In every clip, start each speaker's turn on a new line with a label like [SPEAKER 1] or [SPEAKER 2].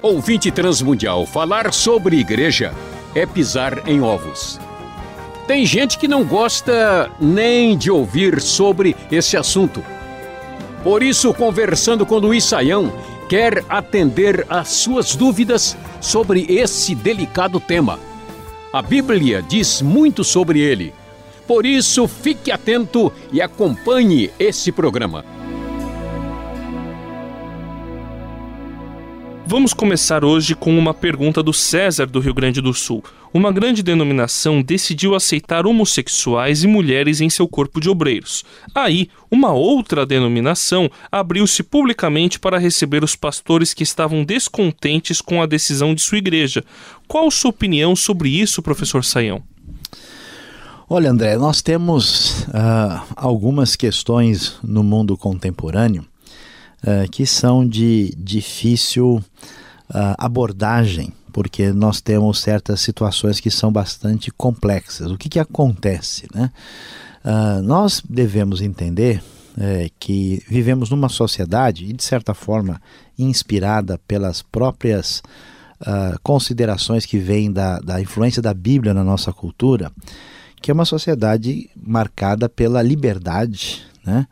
[SPEAKER 1] Ouvinte Transmundial, falar sobre igreja é pisar em ovos. Tem gente que não gosta nem de ouvir sobre esse assunto. Por isso, conversando com Luiz Saião, quer atender às suas dúvidas sobre esse delicado tema. A Bíblia diz muito sobre ele. Por isso, fique atento e acompanhe esse programa.
[SPEAKER 2] Vamos começar hoje com uma pergunta do César do Rio Grande do Sul. Uma grande denominação decidiu aceitar homossexuais e mulheres em seu corpo de obreiros. Aí, uma outra denominação abriu-se publicamente para receber os pastores que estavam descontentes com a decisão de sua igreja. Qual sua opinião sobre isso, professor Saião?
[SPEAKER 3] Olha, André, nós temos uh, algumas questões no mundo contemporâneo uh, que são de difícil uh, abordagem, porque nós temos certas situações que são bastante complexas. O que, que acontece? Né? Uh, nós devemos entender é, que vivemos numa sociedade, e de certa forma inspirada pelas próprias uh, considerações que vêm da, da influência da Bíblia na nossa cultura, que é uma sociedade marcada pela liberdade, né?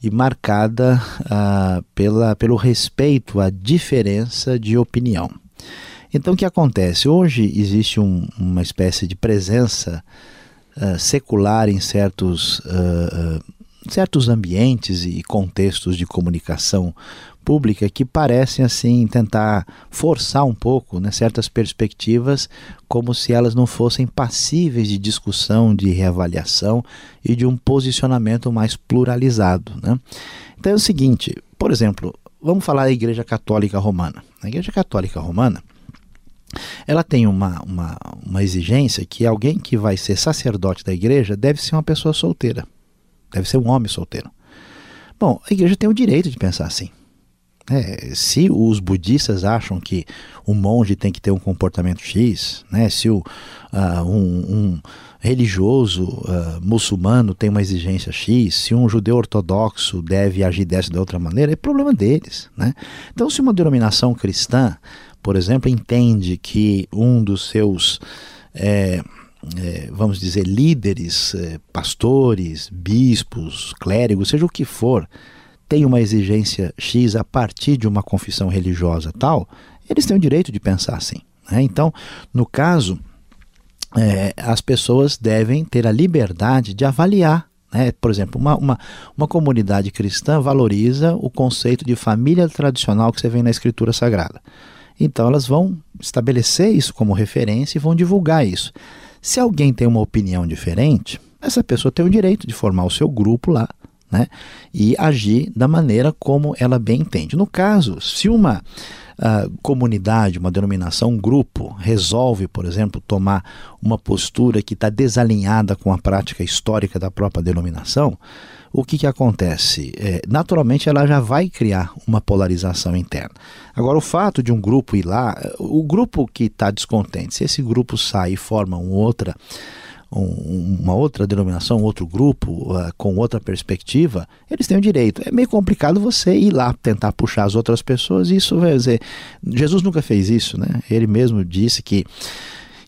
[SPEAKER 3] e marcada uh, pela, pelo respeito à diferença de opinião. Então, o que acontece? Hoje existe um, uma espécie de presença uh, secular em certos, uh, certos ambientes e contextos de comunicação pública que parecem assim tentar forçar um pouco né, certas perspectivas como se elas não fossem passíveis de discussão, de reavaliação e de um posicionamento mais pluralizado. Né? Então é o seguinte, por exemplo, vamos falar da Igreja Católica Romana. A Igreja Católica Romana ela tem uma, uma, uma exigência que alguém que vai ser sacerdote da igreja deve ser uma pessoa solteira, deve ser um homem solteiro. Bom, a igreja tem o direito de pensar assim. É, se os budistas acham que o monge tem que ter um comportamento X, né, se o, uh, um, um, religioso uh, muçulmano tem uma exigência X, se um judeu ortodoxo deve agir dessa de outra maneira, é problema deles. Né? Então, se uma denominação cristã, por exemplo, entende que um dos seus. É, é, vamos dizer, líderes, é, pastores, bispos, clérigos, seja o que for, tem uma exigência X a partir de uma confissão religiosa tal, eles têm o direito de pensar assim. Né? Então, no caso, é, as pessoas devem ter a liberdade de avaliar. Né? Por exemplo, uma, uma, uma comunidade cristã valoriza o conceito de família tradicional que você vê na Escritura Sagrada. Então, elas vão estabelecer isso como referência e vão divulgar isso. Se alguém tem uma opinião diferente, essa pessoa tem o direito de formar o seu grupo lá né? e agir da maneira como ela bem entende. No caso, se uma uh, comunidade, uma denominação, um grupo resolve, por exemplo, tomar uma postura que está desalinhada com a prática histórica da própria denominação, o que, que acontece? É, naturalmente, ela já vai criar uma polarização interna. Agora, o fato de um grupo ir lá, o grupo que está descontente, se esse grupo sai e forma uma outra um, uma outra denominação, outro grupo, uh, com outra perspectiva, eles têm o direito. É meio complicado você ir lá tentar puxar as outras pessoas, isso vai dizer. Jesus nunca fez isso, né? Ele mesmo disse que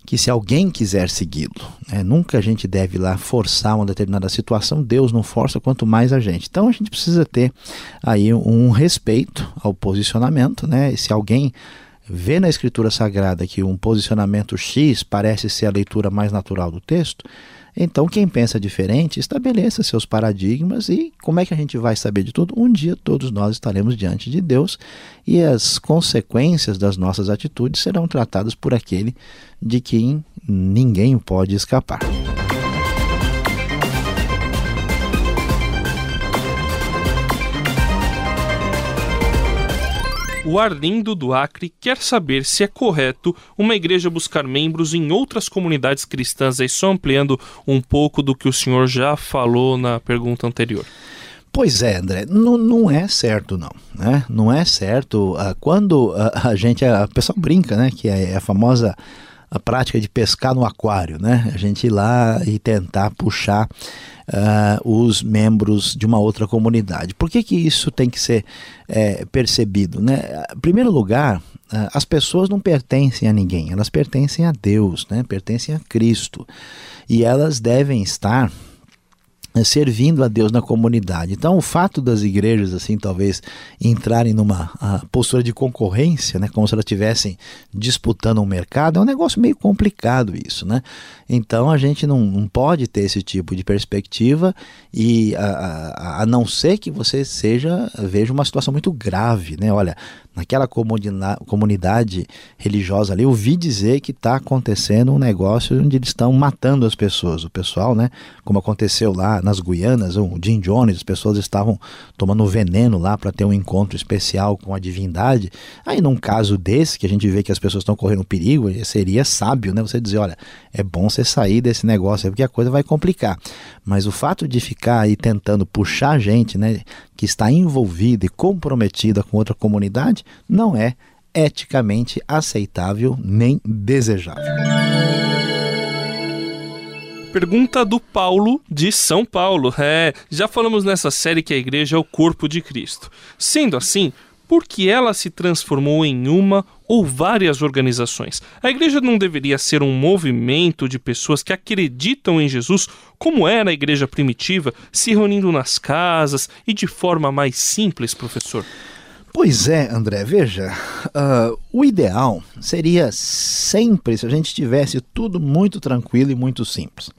[SPEAKER 3] que se alguém quiser segui-lo, né, nunca a gente deve lá forçar uma determinada situação, Deus não força, quanto mais a gente. Então a gente precisa ter aí um respeito ao posicionamento, né? E se alguém vê na Escritura Sagrada que um posicionamento X parece ser a leitura mais natural do texto, então quem pensa diferente estabeleça seus paradigmas e como é que a gente vai saber de tudo? Um dia todos nós estaremos diante de Deus e as consequências das nossas atitudes serão tratadas por aquele de quem ninguém pode escapar.
[SPEAKER 2] O Arlindo do Acre quer saber se é correto uma igreja buscar membros em outras comunidades cristãs, aí só ampliando um pouco do que o senhor já falou na pergunta anterior.
[SPEAKER 3] Pois é, André, não, não é certo não, né? Não é certo. Uh, quando a, a gente, a, a pessoa brinca, né, que é a famosa a prática de pescar no aquário, né? A gente ir lá e tentar puxar uh, os membros de uma outra comunidade. Por que, que isso tem que ser é, percebido? Né? Em primeiro lugar, uh, as pessoas não pertencem a ninguém, elas pertencem a Deus, né? pertencem a Cristo. E elas devem estar servindo a Deus na comunidade. Então, o fato das igrejas, assim, talvez entrarem numa postura de concorrência, né, como se elas estivessem disputando um mercado, é um negócio meio complicado isso, né? Então, a gente não, não pode ter esse tipo de perspectiva e a, a, a não ser que você seja veja uma situação muito grave, né? Olha, naquela comunidade religiosa ali, ouvi dizer que está acontecendo um negócio onde eles estão matando as pessoas. O pessoal, né? Como aconteceu lá nas Guianas, o Jim Jones, as pessoas estavam tomando veneno lá para ter um encontro especial com a divindade. Aí, num caso desse, que a gente vê que as pessoas estão correndo perigo, seria sábio, né? Você dizer, olha, é bom você sair desse negócio, porque a coisa vai complicar. Mas o fato de ficar aí tentando puxar a gente, né? Que está envolvida e comprometida com outra comunidade, não é eticamente aceitável nem desejável.
[SPEAKER 2] Pergunta do Paulo de São Paulo. É, já falamos nessa série que a igreja é o corpo de Cristo. Sendo assim, por que ela se transformou em uma ou várias organizações? A igreja não deveria ser um movimento de pessoas que acreditam em Jesus, como era a igreja primitiva, se reunindo nas casas e de forma mais simples, professor?
[SPEAKER 3] Pois é, André, veja, uh, o ideal seria sempre se a gente tivesse tudo muito tranquilo e muito simples.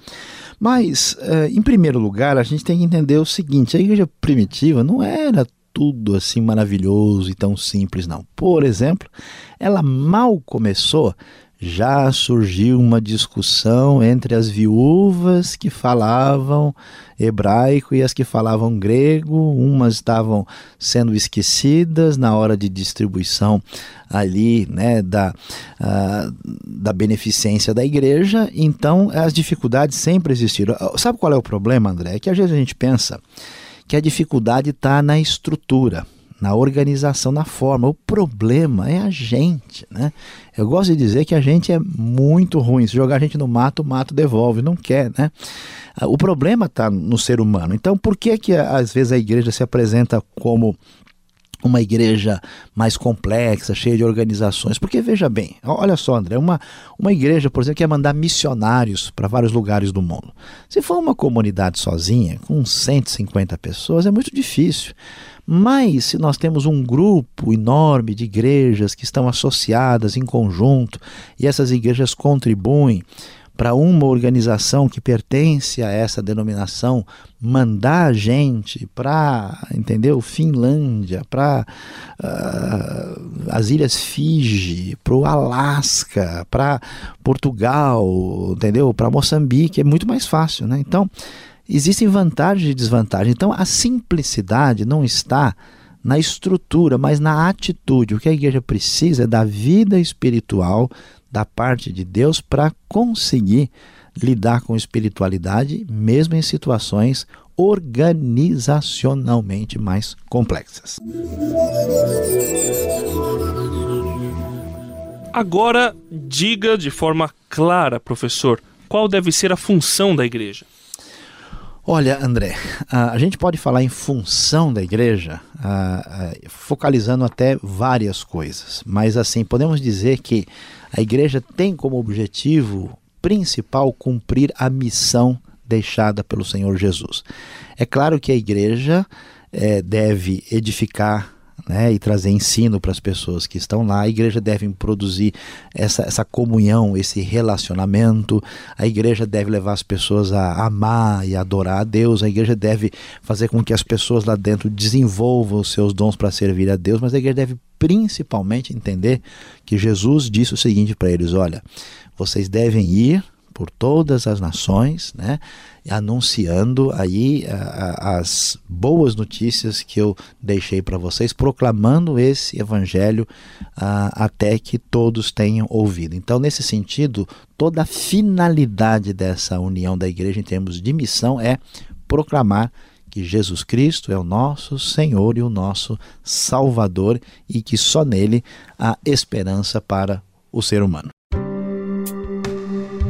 [SPEAKER 3] Mas, uh, em primeiro lugar, a gente tem que entender o seguinte: a igreja primitiva não era tudo assim maravilhoso e tão simples, não. Por exemplo, ela mal começou já surgiu uma discussão entre as viúvas que falavam hebraico e as que falavam grego. Umas estavam sendo esquecidas na hora de distribuição ali, né, da, uh, da beneficência da igreja. Então, as dificuldades sempre existiram. Sabe qual é o problema, André? É que às vezes a gente pensa que a dificuldade está na estrutura na organização, na forma. O problema é a gente, né? Eu gosto de dizer que a gente é muito ruim. Se jogar a gente no mato, o mato devolve, não quer, né? O problema está no ser humano. Então, por que que às vezes a igreja se apresenta como uma igreja mais complexa, cheia de organizações. Porque veja bem, olha só, André, uma, uma igreja, por exemplo, que quer mandar missionários para vários lugares do mundo. Se for uma comunidade sozinha, com 150 pessoas, é muito difícil. Mas se nós temos um grupo enorme de igrejas que estão associadas em conjunto e essas igrejas contribuem para uma organização que pertence a essa denominação mandar gente para, entendeu? Finlândia, para uh, ah, as Ilhas Fiji, para o Alasca, para Portugal, entendeu? Para Moçambique, é muito mais fácil, né? Então, existem vantagens e desvantagens. Então, a simplicidade não está na estrutura, mas na atitude. O que a igreja precisa é da vida espiritual da parte de Deus para conseguir lidar com espiritualidade, mesmo em situações organizacionalmente mais complexas.
[SPEAKER 2] Agora, diga de forma clara, professor, qual deve ser a função da igreja?
[SPEAKER 3] Olha, André, a gente pode falar em função da igreja, focalizando até várias coisas, mas assim, podemos dizer que a igreja tem como objetivo principal cumprir a missão deixada pelo Senhor Jesus. É claro que a igreja é, deve edificar né, e trazer ensino para as pessoas que estão lá. A igreja deve produzir essa, essa comunhão, esse relacionamento. A igreja deve levar as pessoas a amar e adorar a Deus. A igreja deve fazer com que as pessoas lá dentro desenvolvam os seus dons para servir a Deus. Mas a igreja deve principalmente entender que Jesus disse o seguinte para eles: olha, vocês devem ir por todas as nações, né, anunciando aí a, a, as boas notícias que eu deixei para vocês, proclamando esse evangelho a, até que todos tenham ouvido. Então, nesse sentido, toda a finalidade dessa união da igreja em termos de missão é proclamar que Jesus Cristo é o nosso Senhor e o nosso Salvador e que só nele há esperança para o ser humano.